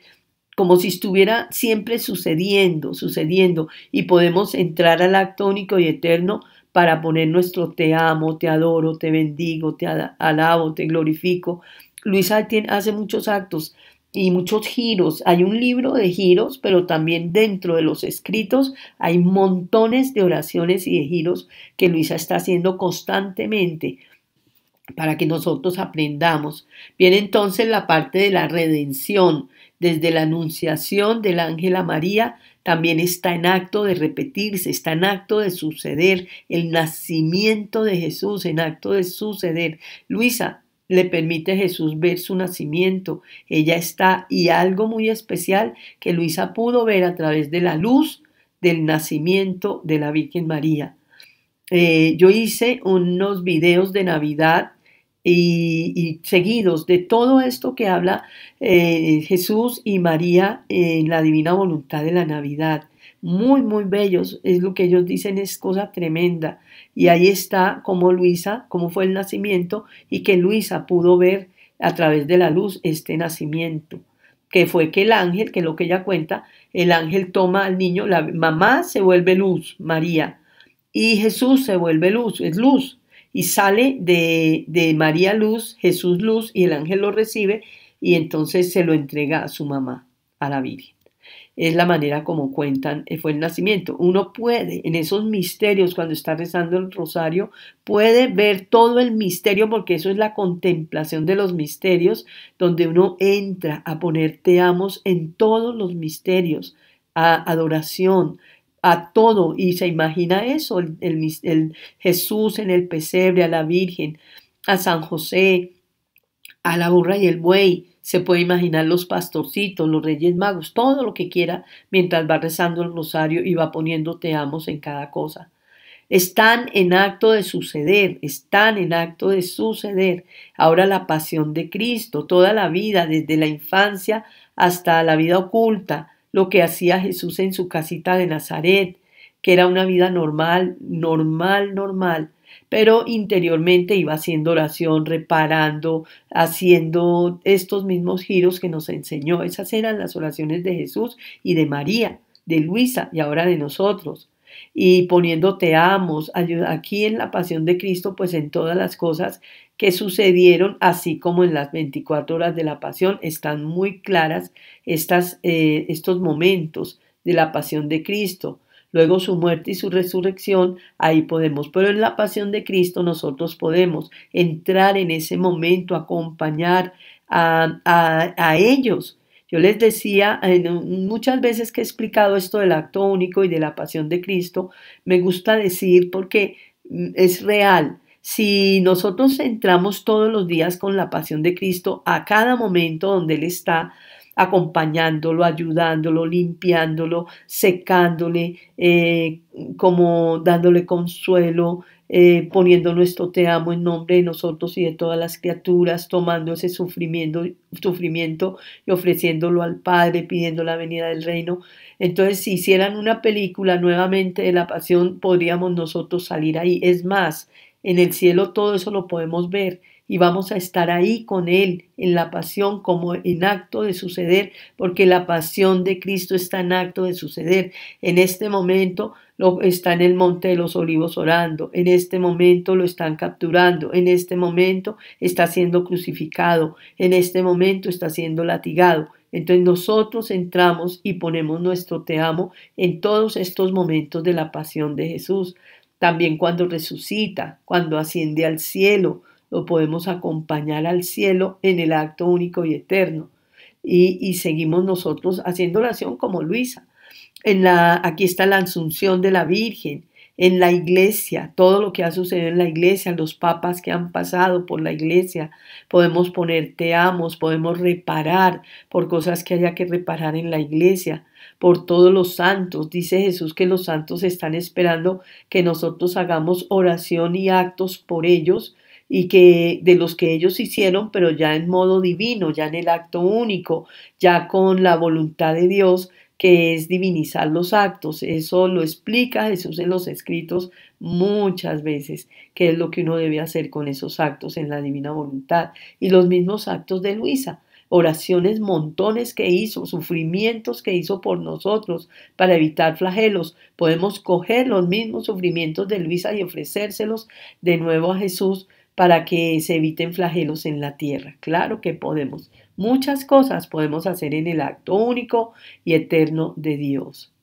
como si estuviera siempre sucediendo, sucediendo, y podemos entrar al acto único y eterno para poner nuestro te amo, te adoro, te bendigo, te alabo, te glorifico. Luisa hace muchos actos y muchos giros. Hay un libro de giros, pero también dentro de los escritos hay montones de oraciones y de giros que Luisa está haciendo constantemente para que nosotros aprendamos. Viene entonces la parte de la redención, desde la anunciación del ángel a María también está en acto de repetirse, está en acto de suceder, el nacimiento de Jesús, en acto de suceder. Luisa le permite Jesús ver su nacimiento, ella está y algo muy especial que Luisa pudo ver a través de la luz del nacimiento de la Virgen María. Eh, yo hice unos videos de Navidad y, seguidos de todo esto que habla eh, Jesús y María en la divina voluntad de la Navidad. Muy, muy bellos. Es lo que ellos dicen, es cosa tremenda. Y ahí está como Luisa, cómo fue el nacimiento y que Luisa pudo ver a través de la luz este nacimiento. Que fue que el ángel, que es lo que ella cuenta, el ángel toma al niño, la mamá se vuelve luz, María, y Jesús se vuelve luz, es luz y sale de, de María Luz, Jesús Luz, y el ángel lo recibe y entonces se lo entrega a su mamá, a la Virgen. Es la manera como cuentan, eh, fue el nacimiento. Uno puede, en esos misterios, cuando está rezando el rosario, puede ver todo el misterio, porque eso es la contemplación de los misterios, donde uno entra a poner te amos en todos los misterios, a adoración, a todo y se imagina eso, el, el, Jesús en el pesebre, a la Virgen, a San José, a la burra y el buey, se puede imaginar los pastorcitos, los reyes magos, todo lo que quiera mientras va rezando el rosario y va poniendo te amos en cada cosa. Están en acto de suceder, están en acto de suceder. Ahora la pasión de Cristo, toda la vida, desde la infancia hasta la vida oculta, lo que hacía Jesús en su casita de Nazaret, que era una vida normal, normal, normal, pero interiormente iba haciendo oración, reparando, haciendo estos mismos giros que nos enseñó. Esas eran las oraciones de Jesús y de María, de Luisa y ahora de nosotros. Y poniendo te amos, aquí en la pasión de Cristo, pues en todas las cosas que sucedieron, así como en las 24 horas de la pasión, están muy claras estas, eh, estos momentos de la pasión de Cristo luego su muerte y su resurrección, ahí podemos. Pero en la pasión de Cristo nosotros podemos entrar en ese momento, acompañar a, a, ellos. Yo les decía, muchas veces que he explicado esto del acto único y de la pasión de Cristo, me gusta decir porque mm, es real. Si nosotros entramos todos los días con la pasión de Cristo a cada momento donde Él está, acompañándolo, ayudándolo, limpiándolo, secándole, eh, como dándole consuelo, eh, poniendo nuestro te amo en nombre de nosotros y de todas las criaturas, tomando ese sufrimiento, sufrimiento y ofreciéndolo al Padre, pidiendo la venida del reino. Entonces, si hicieran una película nuevamente de la pasión, podríamos nosotros salir ahí. Es más, en el cielo todo eso lo podemos ver y vamos a estar ahí con Él en la pasión como en acto de suceder, porque la pasión de Cristo está en acto de suceder. En este momento lo, está en el Monte de los Olivos orando, en este momento lo están capturando, en este momento está siendo crucificado, en este momento está siendo latigado. Entonces nosotros entramos y ponemos nuestro te amo en todos estos momentos de la pasión de Jesús. También cuando resucita, cuando asciende al cielo, lo podemos acompañar al cielo en el acto único y eterno. Y, seguimos nosotros haciendo oración como Luisa. En la, aquí está la asunción de la Virgen, en la iglesia, todo lo que ha sucedido en la iglesia, los papas que han pasado por la iglesia, podemos poner te amos, podemos reparar por cosas que haya que reparar en la iglesia, por todos los santos. Dice Jesús que los santos están esperando que nosotros hagamos oración y actos por ellos y que de los que ellos hicieron, pero ya en modo divino, ya en el acto único, ya con la voluntad de Dios, que es divinizar los actos. Eso lo explica Jesús en los escritos muchas veces, que es lo que uno debe hacer con esos actos en la divina voluntad. Y los mismos actos de Luisa, oraciones montones que hizo, sufrimientos que hizo por nosotros para evitar flagelos. Podemos coger los mismos sufrimientos de Luisa y ofrecérselos de nuevo a Jesús para que se eviten flagelos en la tierra. Claro que podemos. Muchas cosas podemos hacer en el acto único y eterno de Dios.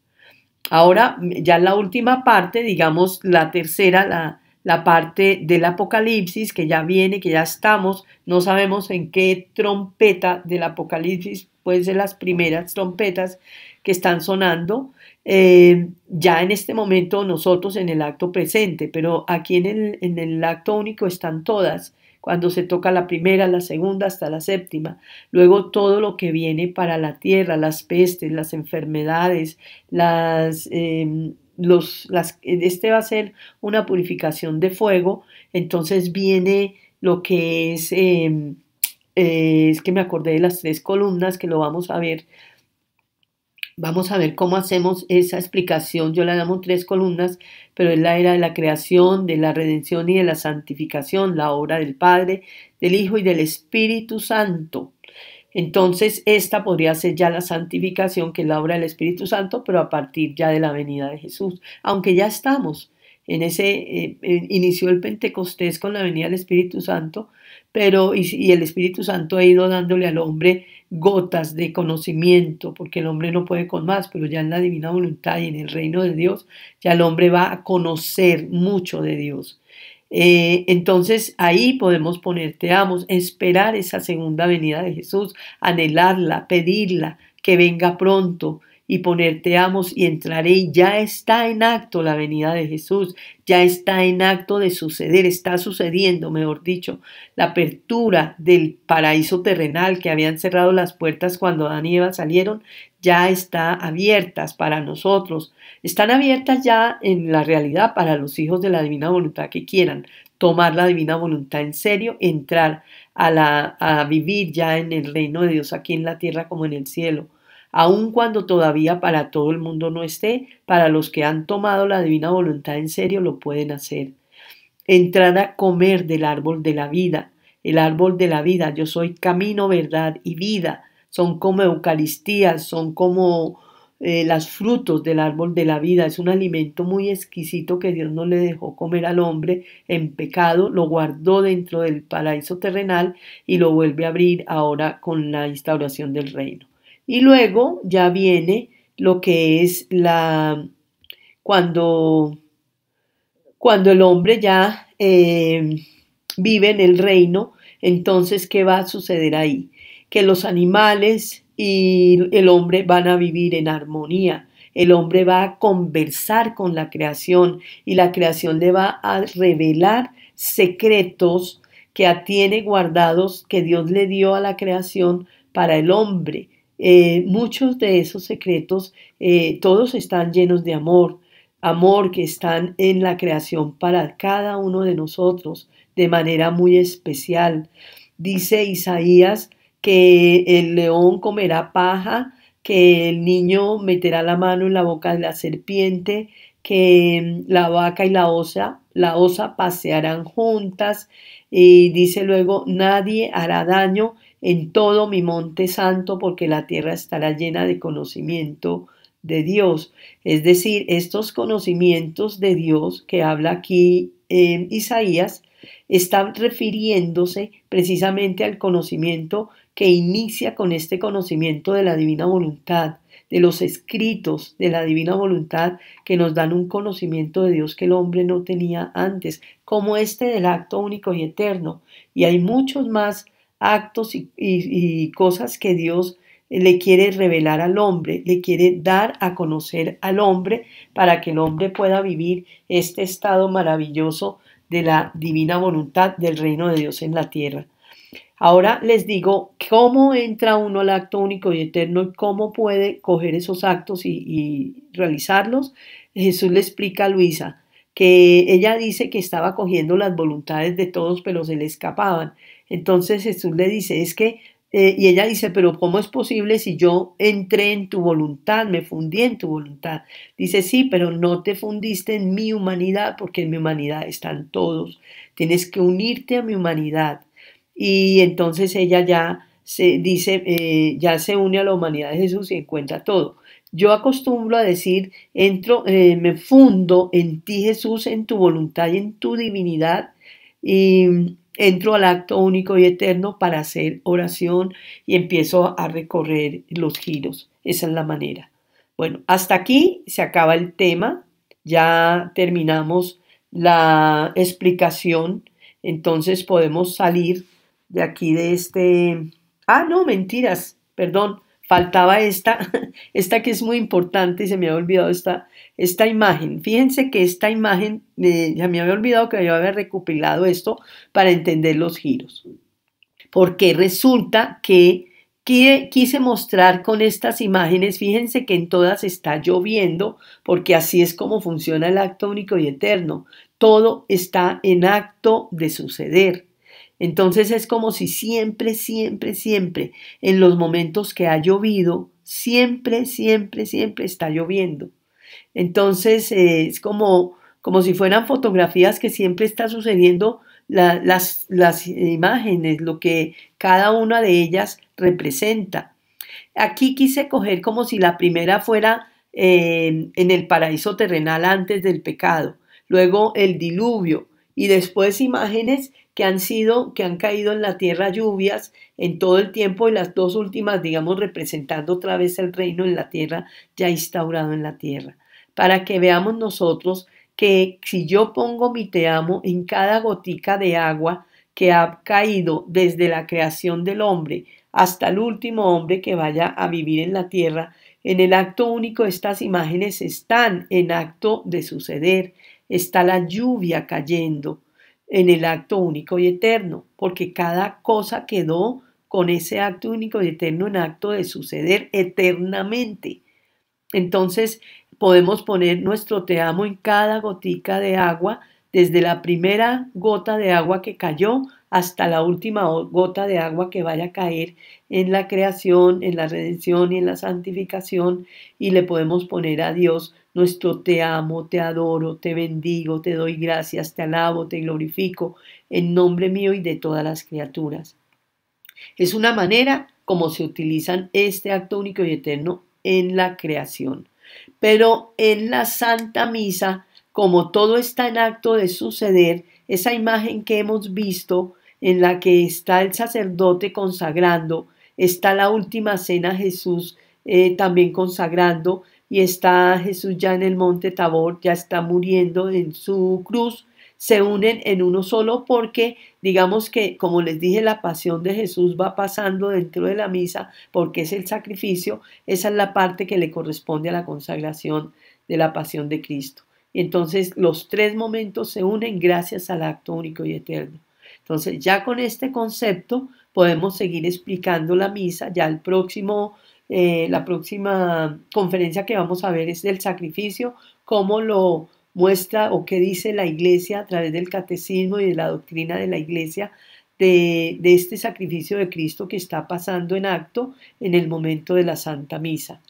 Ahora, ya la última parte, digamos la tercera, la, la parte del Apocalipsis, que ya viene, que ya estamos, no sabemos en qué trompeta del Apocalipsis, pueden ser las primeras trompetas que están sonando, eh, ya en este momento nosotros en el acto presente, pero aquí en el, en el acto único están todas, cuando se toca la primera, la segunda hasta la séptima, luego todo lo que viene para la tierra, las pestes, las enfermedades, las... Em, los, las, este va a ser una purificación de fuego, entonces viene lo que es, em, eh, es que me acordé de las tres columnas que lo vamos a ver Vamos a ver cómo hacemos esa explicación. Yo la llamo tres columnas, pero es la era de la creación, de la redención y de la santificación, la obra del Padre, del Hijo y del Espíritu Santo. Entonces, esta podría ser ya la santificación, que es la obra del Espíritu Santo, pero a partir ya de la venida de Jesús. Aunque ya estamos en ese, eh, eh, inició el Pentecostés con la venida del Espíritu Santo, pero y, el Espíritu Santo ha ido dándole al hombre gotas de conocimiento, porque el hombre no puede con más, pero ya en la divina voluntad y en el reino de Dios, ya el hombre va a conocer mucho de Dios. Eh, entonces ahí podemos poner, te amo, esperar esa segunda venida de Jesús, anhelarla, pedirla, que venga pronto y ponerte amos y entraré y ya está en acto la venida de Jesús, ya está en acto de suceder, está sucediendo, mejor dicho, la apertura del paraíso terrenal que habían cerrado las puertas cuando Adán y Eva salieron, ya está abiertas para nosotros, están abiertas ya en la realidad para los hijos de la divina voluntad que quieran tomar la divina voluntad en serio, entrar a, la, a vivir ya en el reino de Dios aquí en la tierra como en el cielo aun cuando todavía para todo el mundo no esté, para los que han tomado la divina voluntad en serio lo pueden hacer. Entrar a comer del árbol de la vida, el árbol de la vida, yo soy camino, verdad y vida, son como Eucaristías, son como eh, las frutos del árbol de la vida, es un alimento muy exquisito que Dios no le dejó comer al hombre en pecado, lo guardó dentro del paraíso terrenal y lo vuelve a abrir ahora con la instauración del reino. Y luego ya viene lo que es la cuando, cuando el hombre ya eh, vive en el reino, entonces, ¿qué va a suceder ahí? Que los animales y el hombre van a vivir en armonía. El hombre va a conversar con la creación y la creación le va a revelar secretos que tiene guardados que Dios le dio a la creación para el hombre. Eh, muchos de esos secretos, eh, todos están llenos de amor, amor que están en la creación para cada uno de nosotros de manera muy especial. Dice Isaías que el león comerá paja, que el niño meterá la mano en la boca de la serpiente, que la vaca y la osa, la osa pasearán juntas, y dice luego, nadie hará daño en todo mi monte santo, porque la tierra estará llena de conocimiento de Dios. Es decir, estos conocimientos de Dios que habla aquí en Isaías están refiriéndose precisamente al conocimiento que inicia con este conocimiento de la divina voluntad, de los escritos de la divina voluntad que nos dan un conocimiento de Dios que el hombre no tenía antes, como este del acto único y eterno. Y hay muchos más actos y, cosas que Dios le quiere revelar al hombre, le quiere dar a conocer al hombre para que el hombre pueda vivir este estado maravilloso de la divina voluntad del reino de Dios en la tierra. Ahora les digo cómo entra uno al acto único y eterno y cómo puede coger esos actos y, y realizarlos. Jesús le explica a Luisa que ella dice que estaba cogiendo las voluntades de todos, pero se le escapaban. Entonces Jesús le dice, es que, eh, y ella dice, pero ¿cómo es posible si yo entré en tu voluntad, me fundí en tu voluntad? Dice, sí, pero no te fundiste en mi humanidad, porque en mi humanidad están todos. Tienes que unirte a mi humanidad. Y entonces ella ya se dice, eh, ya se une a la humanidad de Jesús y encuentra todo. Yo acostumbro a decir, entro, eh, me fundo en ti Jesús, en tu voluntad y en tu divinidad. Y entro al acto único y eterno para hacer oración y empiezo a recorrer los giros. Esa es la manera. Bueno, hasta aquí se acaba el tema. Ya terminamos la explicación. Entonces podemos salir de aquí de este... Ah, no, mentiras, perdón faltaba esta, <laughs> esta que es muy importante y se me había olvidado esta, esta imagen. Fíjense que esta imagen, eh, ya me había olvidado que yo había recopilado esto para entender los giros. Porque resulta que quise mostrar con estas imágenes, fíjense que en todas está lloviendo, porque así es como funciona el acto único y eterno. Todo está en acto de suceder. Entonces es como si siempre, siempre, siempre, en los momentos que ha llovido, siempre, siempre, siempre está lloviendo. Entonces eh, es como, como si fueran fotografías que siempre está sucediendo las, las imágenes, lo que cada una de ellas representa. Aquí quise coger como si la primera fuera eh, en el paraíso terrenal antes del pecado, luego el diluvio y después imágenes que han sido, que han caído en la tierra lluvias en todo el tiempo y las dos últimas, digamos, representando otra vez el reino en la tierra ya instaurado en la tierra, para que veamos nosotros que si yo pongo mi te amo en cada gotica de agua que ha caído desde la creación del hombre hasta el último hombre que vaya a vivir en la tierra, En el acto único estas imágenes están en acto de suceder. Está la lluvia cayendo en el acto único y eterno, porque cada cosa quedó con ese acto único y eterno en acto de suceder eternamente. Entonces podemos poner nuestro te amo en cada gotica de agua, desde la primera gota de agua que cayó hasta la última gota de agua que vaya a caer en la creación, en la redención y en la santificación, y le podemos poner a Dios nuestro te amo, te adoro, te bendigo, te doy gracias, te alabo, te glorifico, en nombre mío y de todas las criaturas. Es una manera como se utilizan este acto único y eterno en la creación. Pero en la Santa Misa, como todo está en acto de suceder, esa imagen que hemos visto en la que está el sacerdote consagrando, está la última cena Jesús eh, también consagrando y está Jesús ya en el monte Tabor, ya está muriendo en su cruz, se unen en uno solo porque digamos que, como les dije, la pasión de Jesús va pasando dentro de la misa porque es el sacrificio, esa es la parte que le corresponde a la consagración de la pasión de Cristo. Y entonces los tres momentos se unen gracias al acto único y eterno. Entonces ya con este concepto podemos seguir explicando la misa, ya el próximo eh, la próxima conferencia que vamos a ver es del sacrificio, cómo lo muestra o qué dice la iglesia a través del catecismo y de la doctrina de la iglesia de, de este sacrificio de Cristo que está pasando en acto en el momento de la Santa Misa.